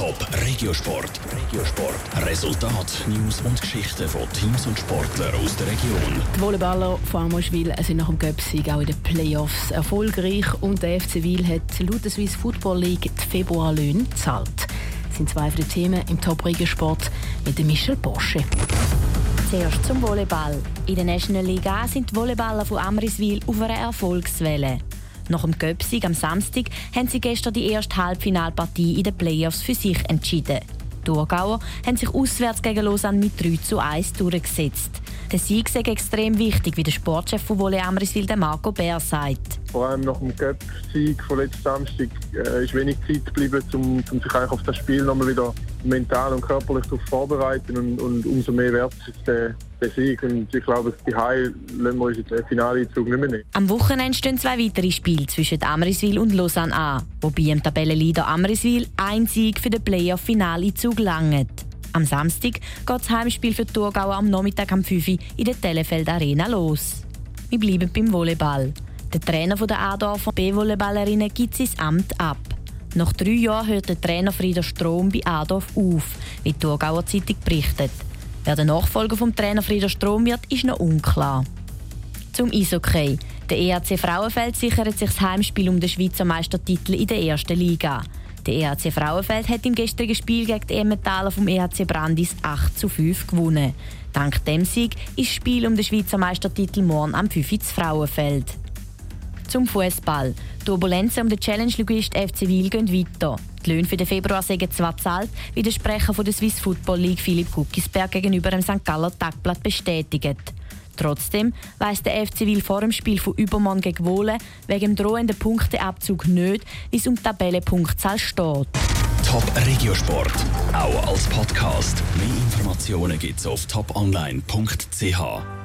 Top Regiosport. Regiosport. Resultat, News und Geschichten von Teams und Sportlern aus der Region. Die Volleyballer von Amoschwil sind nach dem Göpsig auch in den Playoffs erfolgreich und der FC Wil hat laut der Swiss Football League die Februarlöhne gezahlt. Das sind zwei von den Themen im Top Regiosport mit dem Michel Porsche. Zuerst zum Volleyball. In der National League A sind die Volleyballer von Amriswil auf einer Erfolgswelle. Nach dem Göpsig am Samstag haben sie gestern die erste Halbfinalpartie in den Playoffs für sich entschieden. Die Thurgauer haben sich auswärts gegen Lausanne mit 3 zu 1 durchgesetzt. Der Sieg ist extrem wichtig, wie der Sportchef von Volley Amriswil, Marco Bär, sagt. Vor allem nach dem Cup-Sieg von letzten Samstag äh, ist wenig Zeit geblieben, um, um sich eigentlich auf das Spiel nochmal wieder mental und körperlich darauf vorbereiten. Und, und umso mehr wert ist der, der Sieg. Und ich glaube, die Hai lassen wir uns jetzt den Finaleinzug nicht mehr nehmen. Am Wochenende stehen zwei weitere Spiele zwischen Amriswil und Lausanne an, wobei im Tabellenleader Amriswil ein Sieg für den Playoff-Finaleinzug langt. Am Samstag geht das Heimspiel für die Thurgauer am Nachmittag um 5 Uhr in der Telefeld Arena los. Wir bleiben beim Volleyball. Der Trainer der Adorfer B-Volleyballerinnen gibt sein Amt ab. Nach drei Jahren hört der Trainer Frieder Strom bei Adorf auf, wie die Thurgauer Zeitung berichtet. Wer der Nachfolger vom Trainer Frieder Strom wird, ist noch unklar. Zum Eishockey. Der EAC Frauenfeld sichert sich das Heimspiel um den Schweizer Meistertitel in der ersten Liga. Der EHC Frauenfeld hat im gestrigen Spiel gegen die Emmentaler vom EHC Brandis 8 zu 5 gewonnen. Dank dem Sieg ist das Spiel um den Schweizer Meistertitel morgen am 5 ins Frauenfeld. Zum Fußball. Die Turbulenzen um den Challenge-Ligist FC Wil gehen weiter. Die Löhne für den Februar sind zwar zahlt, wie der Sprecher von der Swiss Football League Philipp Guckisberg gegenüber dem St. Galler Tagblatt bestätigt. Trotzdem weiss der FC Wil vor dem Spiel von Übermorgen gegen Wohlen wegen dem drohenden Punkteabzug nicht, wie es um die Tabellenpunktzahl steht. Top Regiosport, auch als Podcast. Mehr Informationen gibt's auf toponline.ch.